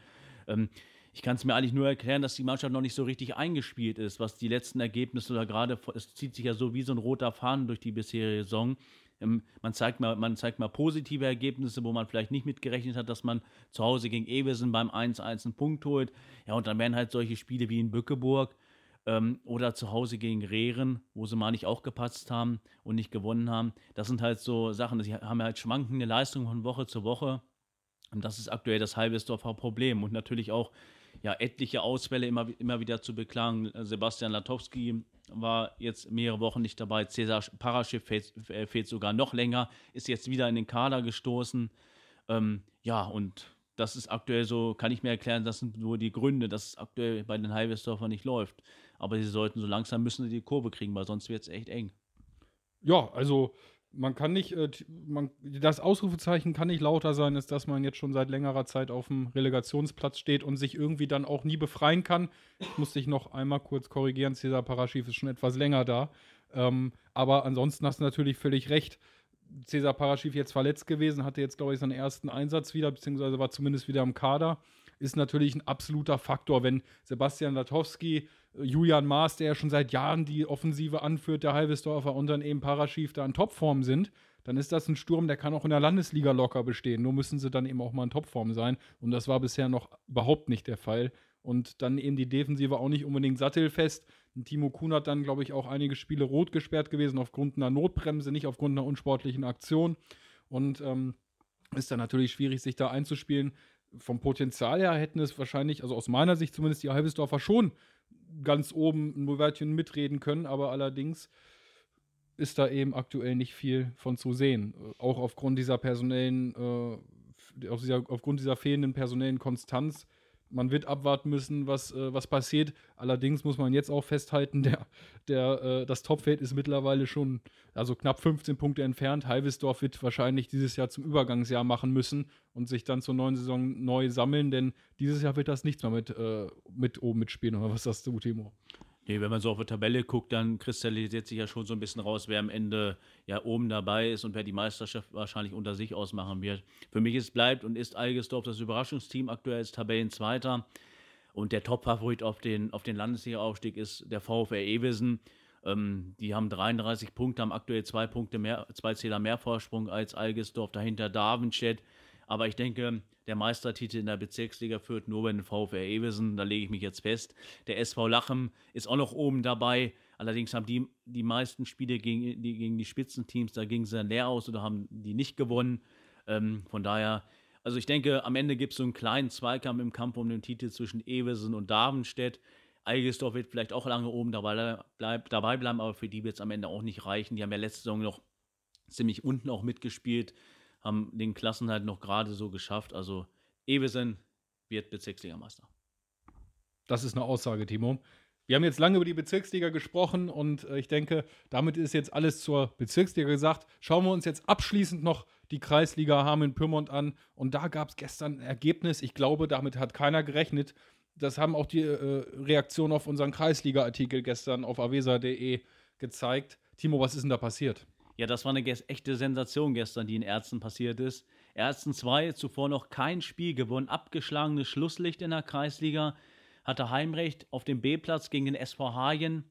Ähm, ich kann es mir eigentlich nur erklären, dass die Mannschaft noch nicht so richtig eingespielt ist, was die letzten Ergebnisse oder gerade, es zieht sich ja so wie so ein roter Faden durch die bisherige Saison. Ähm, man, zeigt mal, man zeigt mal positive Ergebnisse, wo man vielleicht nicht mitgerechnet hat, dass man zu Hause gegen Eversen beim 1-1 einen Punkt holt. Ja, und dann werden halt solche Spiele wie in Bückeburg ähm, oder zu Hause gegen Rehren, wo sie mal nicht auch gepatzt haben und nicht gewonnen haben. Das sind halt so Sachen, die haben halt schwankende Leistungen von Woche zu Woche. Und das ist aktuell das Halbesdorfer Problem. Und natürlich auch ja, etliche Ausfälle immer, immer wieder zu beklagen. Sebastian Latowski war jetzt mehrere Wochen nicht dabei. Cesar Paraschiff fehlt, äh, fehlt, sogar noch länger, ist jetzt wieder in den Kader gestoßen. Ähm, ja, und das ist aktuell so, kann ich mir erklären, das sind nur die Gründe, dass es aktuell bei den Halbesdorfer nicht läuft. Aber sie sollten so langsam müssen sie die Kurve kriegen, weil sonst wird es echt eng. Ja, also man kann nicht, äh, man, das Ausrufezeichen kann nicht lauter sein, als dass man jetzt schon seit längerer Zeit auf dem Relegationsplatz steht und sich irgendwie dann auch nie befreien kann. Ich muss dich noch einmal kurz korrigieren, Cesar Paraschiv ist schon etwas länger da. Ähm, aber ansonsten hast du natürlich völlig recht. Cesar Paraschiv jetzt verletzt gewesen, hatte jetzt, glaube ich, seinen ersten Einsatz wieder, beziehungsweise war zumindest wieder im Kader. Ist natürlich ein absoluter Faktor, wenn Sebastian Latowski Julian Maas, der ja schon seit Jahren die Offensive anführt, der Halbesdorfer und dann eben Paraschief da in Topform sind, dann ist das ein Sturm, der kann auch in der Landesliga locker bestehen. Nur müssen sie dann eben auch mal in Topform sein. Und das war bisher noch überhaupt nicht der Fall. Und dann eben die Defensive auch nicht unbedingt sattelfest. Timo Kuhn hat dann, glaube ich, auch einige Spiele rot gesperrt gewesen, aufgrund einer Notbremse, nicht aufgrund einer unsportlichen Aktion. Und ähm, ist dann natürlich schwierig, sich da einzuspielen. Vom Potenzial her hätten es wahrscheinlich, also aus meiner Sicht zumindest, die Halbesdorfer schon ganz oben ein Wörtchen mitreden können, aber allerdings ist da eben aktuell nicht viel von zu sehen. Auch aufgrund dieser personellen, äh, auf dieser, aufgrund dieser fehlenden personellen Konstanz man wird abwarten müssen, was, äh, was passiert. Allerdings muss man jetzt auch festhalten, der, der, äh, das Topfeld ist mittlerweile schon also knapp 15 Punkte entfernt. Halvesdorf wird wahrscheinlich dieses Jahr zum Übergangsjahr machen müssen und sich dann zur neuen Saison neu sammeln, denn dieses Jahr wird das nichts mehr mit, äh, mit oben mitspielen. Oder was sagst du, Timo? Nee, wenn man so auf die Tabelle guckt, dann kristallisiert sich ja schon so ein bisschen raus, wer am Ende ja oben dabei ist und wer die Meisterschaft wahrscheinlich unter sich ausmachen wird. Für mich ist bleibt und ist Algesdorf das Überraschungsteam. Aktuell ist Tabellenzweiter. Und der Top-Favorit auf den, auf den Landesliga-Aufstieg ist der VfR Ewesen. Ähm, die haben 33 Punkte, haben aktuell zwei Punkte mehr, zwei Zähler mehr Vorsprung als Algesdorf. Dahinter Davenstedt. Aber ich denke, der Meistertitel in der Bezirksliga führt nur bei den VfR Ewesen, da lege ich mich jetzt fest. Der SV Lachem ist auch noch oben dabei. Allerdings haben die die meisten Spiele gegen die, gegen die Spitzenteams, da ging es dann leer aus oder haben die nicht gewonnen. Ähm, von daher, also ich denke, am Ende gibt es so einen kleinen Zweikampf im Kampf um den Titel zwischen Ewesen und Davenstedt. Eigesdorf wird vielleicht auch lange oben dabei, bleib, dabei bleiben, aber für die wird es am Ende auch nicht reichen. Die haben ja letzte Saison noch ziemlich unten auch mitgespielt haben den Klassen halt noch gerade so geschafft. Also Eversen wird Bezirksligameister. Das ist eine Aussage, Timo. Wir haben jetzt lange über die Bezirksliga gesprochen und äh, ich denke, damit ist jetzt alles zur Bezirksliga gesagt. Schauen wir uns jetzt abschließend noch die Kreisliga Hameln-Pyrmont an und da gab es gestern ein Ergebnis. Ich glaube, damit hat keiner gerechnet. Das haben auch die äh, Reaktionen auf unseren Kreisliga-Artikel gestern auf avesa.de gezeigt. Timo, was ist denn da passiert? Ja, das war eine echte Sensation gestern, die in Ärzten passiert ist. Ärzten 2, zuvor noch kein Spiel gewonnen, abgeschlagenes Schlusslicht in der Kreisliga, hatte Heimrecht auf dem B-Platz gegen den SV Hagen.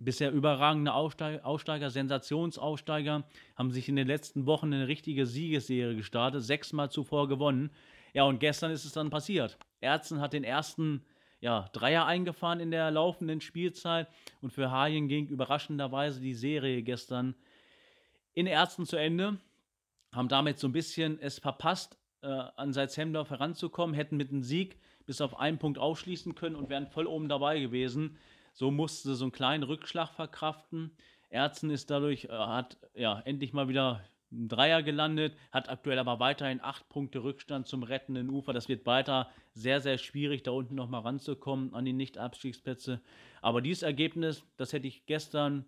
Bisher überragende Aussteiger, Aussteiger, Sensationsaussteiger, haben sich in den letzten Wochen eine richtige Siegesserie gestartet, sechsmal zuvor gewonnen. Ja, und gestern ist es dann passiert. Ärzten hat den ersten ja, Dreier eingefahren in der laufenden Spielzeit und für Hagen ging überraschenderweise die Serie gestern in Ärzten zu Ende, haben damit so ein bisschen es verpasst, äh, an Salzhemdorf heranzukommen, hätten mit einem Sieg bis auf einen Punkt aufschließen können und wären voll oben dabei gewesen. So mussten sie so einen kleinen Rückschlag verkraften. Ärzten ist dadurch, äh, hat ja endlich mal wieder ein Dreier gelandet, hat aktuell aber weiterhin acht Punkte Rückstand zum rettenden Ufer. Das wird weiter sehr, sehr schwierig, da unten nochmal ranzukommen an die Nicht-Abstiegsplätze. Aber dieses Ergebnis, das hätte ich gestern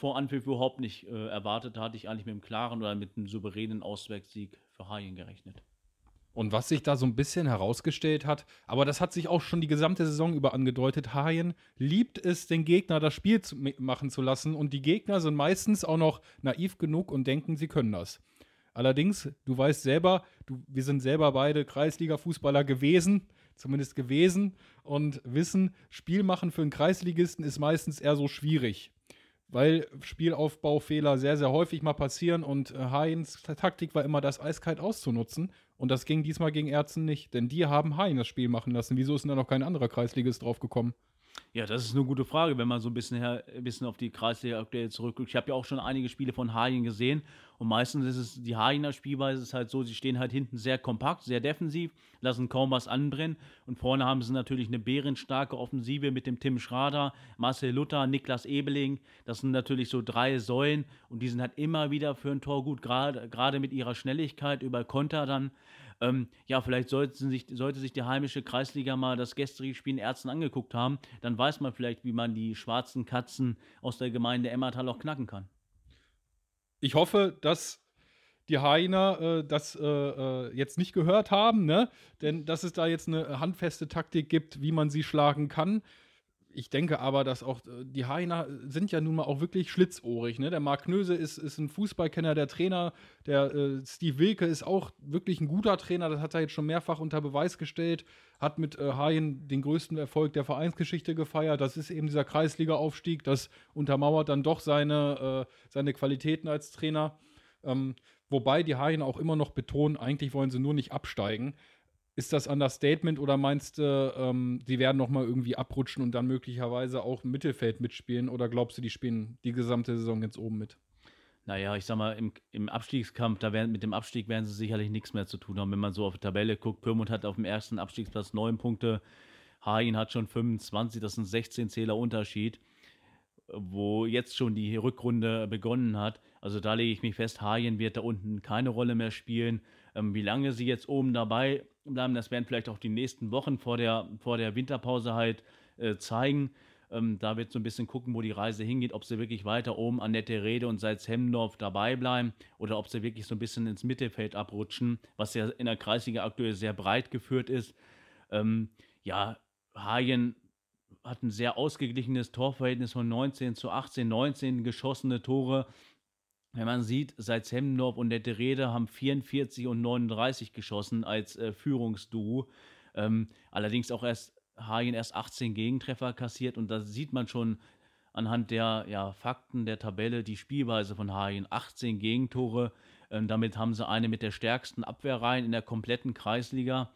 vor Anpfiff überhaupt nicht äh, erwartet. Da hatte ich eigentlich mit einem klaren oder mit einem souveränen Auswärtssieg für Haien gerechnet. Und was sich da so ein bisschen herausgestellt hat, aber das hat sich auch schon die gesamte Saison über angedeutet, Haien liebt es, den Gegner das Spiel zu machen zu lassen und die Gegner sind meistens auch noch naiv genug und denken, sie können das. Allerdings, du weißt selber, du, wir sind selber beide Kreisliga-Fußballer gewesen, zumindest gewesen, und wissen, Spiel machen für einen Kreisligisten ist meistens eher so schwierig weil Spielaufbaufehler sehr, sehr häufig mal passieren und äh, Heinz Taktik war immer, das eiskalt auszunutzen. Und das ging diesmal gegen Ärzten nicht, denn die haben Hein das Spiel machen lassen. Wieso ist denn da noch kein anderer Kreisligist drauf gekommen? Ja, das ist eine gute Frage, wenn man so ein bisschen, her, ein bisschen auf die Kreisliga aktuell zurückguckt. Ich habe ja auch schon einige Spiele von Haien gesehen und meistens ist es, die Haiener Spielweise ist halt so, sie stehen halt hinten sehr kompakt, sehr defensiv, lassen kaum was anbrennen und vorne haben sie natürlich eine bärenstarke Offensive mit dem Tim Schrader, Marcel Luther, Niklas Ebeling. Das sind natürlich so drei Säulen und die sind halt immer wieder für ein Tor gut, gerade mit ihrer Schnelligkeit über Konter dann. Ähm, ja, vielleicht sich, sollte sich die heimische Kreisliga mal das gestrige Spiel in Ärzten angeguckt haben. Dann weiß man vielleicht, wie man die schwarzen Katzen aus der Gemeinde Emmertal auch knacken kann. Ich hoffe, dass die Hainer äh, das äh, äh, jetzt nicht gehört haben, ne? Denn dass es da jetzt eine handfeste Taktik gibt, wie man sie schlagen kann ich denke aber, dass auch äh, die Hainer sind ja nun mal auch wirklich schlitzohrig. Ne? Der Marc Knöse ist, ist ein Fußballkenner, der Trainer. Der äh, Steve Wilke ist auch wirklich ein guter Trainer. Das hat er jetzt schon mehrfach unter Beweis gestellt. Hat mit äh, Haien den größten Erfolg der Vereinsgeschichte gefeiert. Das ist eben dieser Kreisliga-Aufstieg. Das untermauert dann doch seine, äh, seine Qualitäten als Trainer. Ähm, wobei die Haien auch immer noch betonen, eigentlich wollen sie nur nicht absteigen. Ist das Understatement oder meinst du, ähm, die werden nochmal irgendwie abrutschen und dann möglicherweise auch im Mittelfeld mitspielen? Oder glaubst du, die spielen die gesamte Saison jetzt oben mit? Naja, ich sag mal, im, im Abstiegskampf, da werden, mit dem Abstieg werden sie sicherlich nichts mehr zu tun haben. Wenn man so auf die Tabelle guckt, Pyrmont hat auf dem ersten Abstiegsplatz neun Punkte, Hain hat schon 25, das sind 16 Zähler Unterschied, wo jetzt schon die Rückrunde begonnen hat. Also da lege ich mich fest, Haien wird da unten keine Rolle mehr spielen. Ähm, wie lange sie jetzt oben dabei bleiben. Das werden vielleicht auch die nächsten Wochen vor der, vor der Winterpause halt äh, zeigen. Ähm, da wird so ein bisschen gucken, wo die Reise hingeht, ob sie wirklich weiter oben an Nette Rede und Salzhemdorf dabei bleiben oder ob sie wirklich so ein bisschen ins Mittelfeld abrutschen, was ja in der Kreisliga aktuell sehr breit geführt ist. Ähm, ja, Hagen hat ein sehr ausgeglichenes Torverhältnis von 19 zu 18, 19 geschossene Tore wenn man sieht, seit Semmendorf und Nette Rede haben 44 und 39 geschossen als äh, Führungsduo. Ähm, allerdings auch erst Hagen erst 18 Gegentreffer kassiert und da sieht man schon anhand der ja, Fakten der Tabelle die Spielweise von Hagen. 18 Gegentore, ähm, damit haben sie eine mit der stärksten Abwehrreihen in der kompletten Kreisliga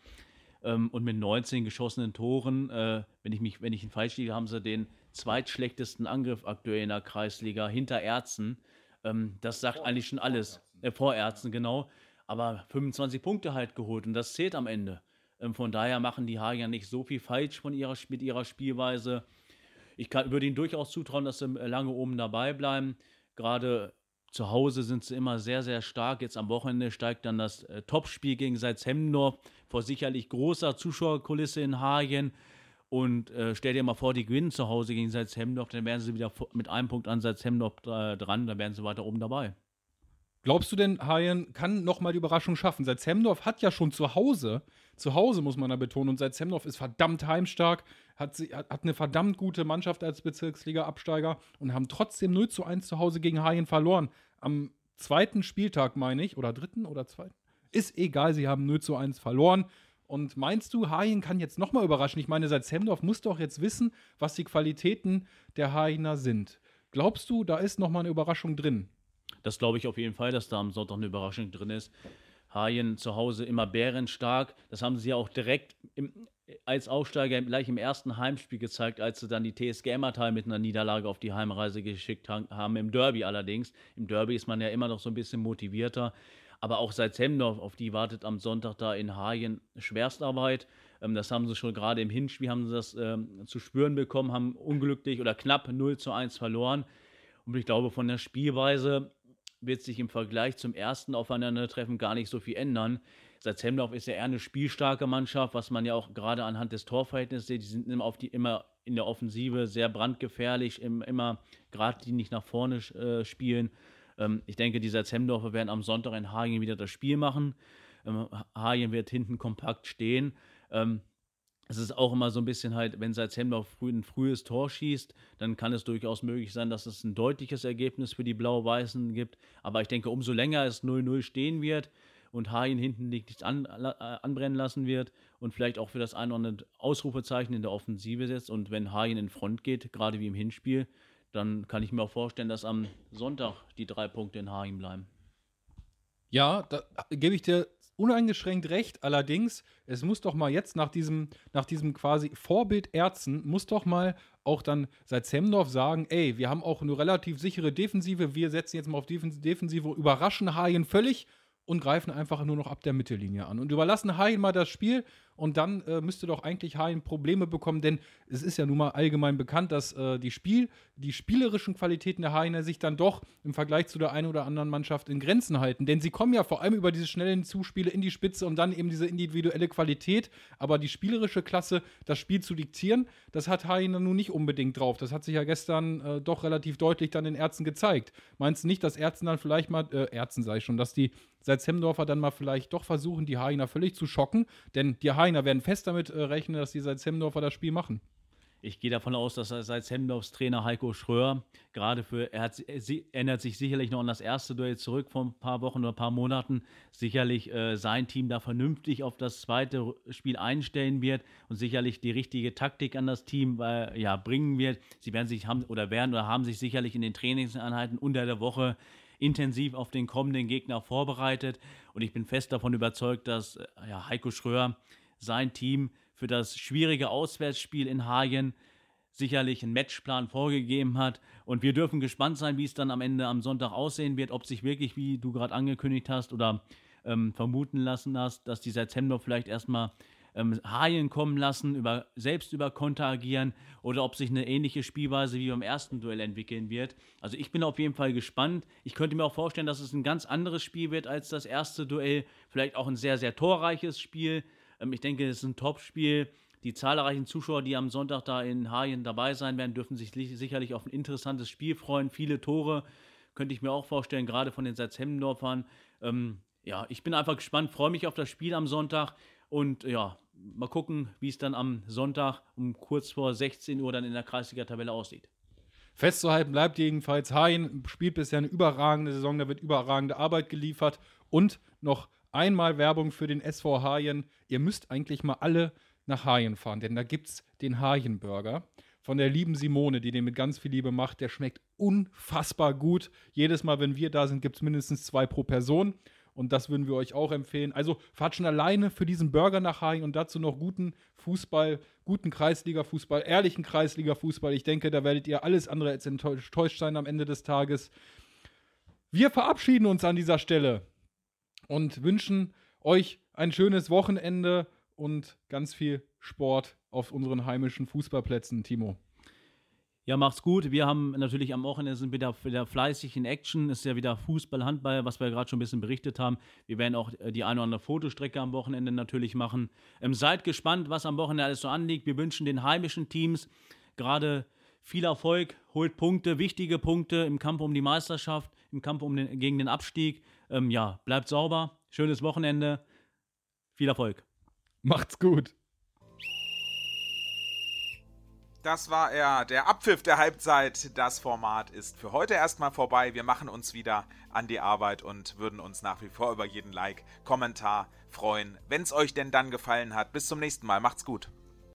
ähm, und mit 19 geschossenen Toren, äh, wenn ich mich, wenn ich ihn falsch liege, haben sie den zweitschlechtesten Angriff aktuell in der Kreisliga hinter Ärzten. Ähm, das sagt vor, eigentlich schon alles. Äh, vor Ärzten, genau. Aber 25 Punkte halt geholt und das zählt am Ende. Ähm, von daher machen die Hager nicht so viel falsch von ihrer, mit ihrer Spielweise. Ich kann, würde ihnen durchaus zutrauen, dass sie äh, lange oben dabei bleiben. Gerade zu Hause sind sie immer sehr, sehr stark. Jetzt am Wochenende steigt dann das äh, Topspiel gegen Salzhemdorf vor sicherlich großer Zuschauerkulisse in Hagen. Und äh, stell dir mal vor, die gewinnen zu Hause gegen Salzhemdorf, dann wären sie wieder mit einem Punkt an Salzhemdorf äh, dran, dann wären sie weiter oben dabei. Glaubst du denn, Hayen kann nochmal die Überraschung schaffen? Salzhemdorf hat ja schon zu Hause, zu Hause muss man da betonen, und Salzhemdorf ist verdammt heimstark, hat, hat, hat eine verdammt gute Mannschaft als Bezirksliga-Absteiger und haben trotzdem 0 zu 1 zu Hause gegen Hayen verloren. Am zweiten Spieltag, meine ich, oder dritten oder zweiten. Ist egal, sie haben 0 zu 1 verloren. Und meinst du, Haien kann jetzt nochmal überraschen? Ich meine, seit Semdorf muss doch jetzt wissen, was die Qualitäten der Hainer sind. Glaubst du, da ist nochmal eine Überraschung drin? Das glaube ich auf jeden Fall, dass da am Sonntag eine Überraschung drin ist. Haien zu Hause immer bärenstark. Das haben sie ja auch direkt im, als Aufsteiger gleich im ersten Heimspiel gezeigt, als sie dann die TSG Emmertal mit einer Niederlage auf die Heimreise geschickt haben. Im Derby allerdings. Im Derby ist man ja immer noch so ein bisschen motivierter. Aber auch seit Semdorf, auf die wartet am Sonntag da in Hagen Schwerstarbeit. Ähm, das haben sie schon gerade im Hinspiel haben sie das ähm, zu spüren bekommen, haben unglücklich oder knapp 0 zu 1 verloren. Und ich glaube, von der Spielweise wird sich im Vergleich zum ersten Aufeinandertreffen gar nicht so viel ändern. Salzhemdorf ist ja eher eine spielstarke Mannschaft, was man ja auch gerade anhand des Torverhältnisses sieht. Die sind immer, die, immer in der Offensive sehr brandgefährlich, immer gerade die nicht nach vorne äh, spielen. Ähm, ich denke, die Salzhemdorfer werden am Sonntag in Hagen wieder das Spiel machen. Ähm, Hagen wird hinten kompakt stehen. Ähm, es ist auch immer so ein bisschen halt, wenn Salzhemdorf früh, ein frühes Tor schießt, dann kann es durchaus möglich sein, dass es ein deutliches Ergebnis für die Blau-Weißen gibt. Aber ich denke, umso länger es 0-0 stehen wird und Hain hinten nichts an, äh, anbrennen lassen wird und vielleicht auch für das ein oder andere Ausrufezeichen in der Offensive setzt und wenn Hain in Front geht, gerade wie im Hinspiel, dann kann ich mir auch vorstellen, dass am Sonntag die drei Punkte in Hain bleiben. Ja, da gebe ich dir uneingeschränkt recht. Allerdings, es muss doch mal jetzt nach diesem, nach diesem quasi Vorbild Ärzten, muss doch mal auch dann seit Semdorf sagen, ey, wir haben auch eine relativ sichere Defensive, wir setzen jetzt mal auf Defensive, überraschen Haien völlig und greifen einfach nur noch ab der Mittellinie an und überlassen Haien mal das Spiel und dann äh, müsste doch eigentlich Haien Probleme bekommen, denn es ist ja nun mal allgemein bekannt, dass äh, die Spiel, die spielerischen Qualitäten der Hainer sich dann doch im Vergleich zu der einen oder anderen Mannschaft in Grenzen halten, denn sie kommen ja vor allem über diese schnellen Zuspiele in die Spitze und dann eben diese individuelle Qualität, aber die spielerische Klasse, das Spiel zu diktieren, das hat Haien nun nicht unbedingt drauf. Das hat sich ja gestern äh, doch relativ deutlich dann den Ärzten gezeigt. Meinst du nicht, dass Ärzten dann vielleicht mal, äh, Ärzten sei schon, dass die seit Semdorfer dann mal vielleicht doch versuchen, die Hainer völlig zu schocken, denn die Hainer werden fest damit äh, rechnen, dass die seit Semdorfer das Spiel machen. Ich gehe davon aus, dass seit Hemdorfs Trainer Heiko Schröer gerade für, er hat, erinnert sich sicherlich noch an das erste Duell zurück vor ein paar Wochen oder ein paar Monaten, sicherlich äh, sein Team da vernünftig auf das zweite Spiel einstellen wird und sicherlich die richtige Taktik an das Team äh, ja, bringen wird. Sie werden sich haben oder werden oder haben sich sicherlich in den Trainingseinheiten unter der Woche intensiv auf den kommenden Gegner vorbereitet und ich bin fest davon überzeugt, dass äh, ja, Heiko Schröer sein Team für das schwierige Auswärtsspiel in Hagen sicherlich einen Matchplan vorgegeben hat. Und wir dürfen gespannt sein, wie es dann am Ende am Sonntag aussehen wird, ob sich wirklich, wie du gerade angekündigt hast oder ähm, vermuten lassen hast, dass die September vielleicht erstmal ähm, Haien kommen lassen, über, selbst über Konter agieren oder ob sich eine ähnliche Spielweise wie beim ersten Duell entwickeln wird. Also ich bin auf jeden Fall gespannt. Ich könnte mir auch vorstellen, dass es ein ganz anderes Spiel wird als das erste Duell. Vielleicht auch ein sehr, sehr torreiches Spiel. Ähm, ich denke, es ist ein Top-Spiel. Die zahlreichen Zuschauer, die am Sonntag da in Hagen dabei sein werden, dürfen sich sicherlich auf ein interessantes Spiel freuen. Viele Tore könnte ich mir auch vorstellen, gerade von den Salzhemmendorfern. Ähm, ja, ich bin einfach gespannt, freue mich auf das Spiel am Sonntag und ja, mal gucken, wie es dann am Sonntag um kurz vor 16 Uhr dann in der Kreisliga-Tabelle aussieht. Festzuhalten bleibt jedenfalls Hain, spielt bisher eine überragende Saison, da wird überragende Arbeit geliefert und noch einmal Werbung für den SV Haien. Ihr müsst eigentlich mal alle nach Haien fahren, denn da gibt es den Haien-Burger von der lieben Simone, die den mit ganz viel Liebe macht. Der schmeckt unfassbar gut. Jedes Mal, wenn wir da sind, gibt es mindestens zwei pro Person. Und das würden wir euch auch empfehlen. Also fahrt schon alleine für diesen Burger nach Hagen und dazu noch guten Fußball, guten Kreisliga-Fußball, ehrlichen Kreisliga-Fußball. Ich denke, da werdet ihr alles andere als enttäuscht sein am Ende des Tages. Wir verabschieden uns an dieser Stelle und wünschen euch ein schönes Wochenende und ganz viel Sport auf unseren heimischen Fußballplätzen, Timo. Ja, macht's gut. Wir haben natürlich am Wochenende sind wieder, wieder fleißig in Action. Ist ja wieder Fußball, Handball, was wir gerade schon ein bisschen berichtet haben. Wir werden auch äh, die eine oder andere Fotostrecke am Wochenende natürlich machen. Ähm, seid gespannt, was am Wochenende alles so anliegt. Wir wünschen den heimischen Teams gerade viel Erfolg, holt Punkte, wichtige Punkte im Kampf um die Meisterschaft, im Kampf um den, gegen den Abstieg. Ähm, ja, bleibt sauber, schönes Wochenende, viel Erfolg. Macht's gut. Das war er, der Abpfiff der Halbzeit. Das Format ist für heute erstmal vorbei. Wir machen uns wieder an die Arbeit und würden uns nach wie vor über jeden Like, Kommentar freuen, wenn es euch denn dann gefallen hat. Bis zum nächsten Mal. Macht's gut.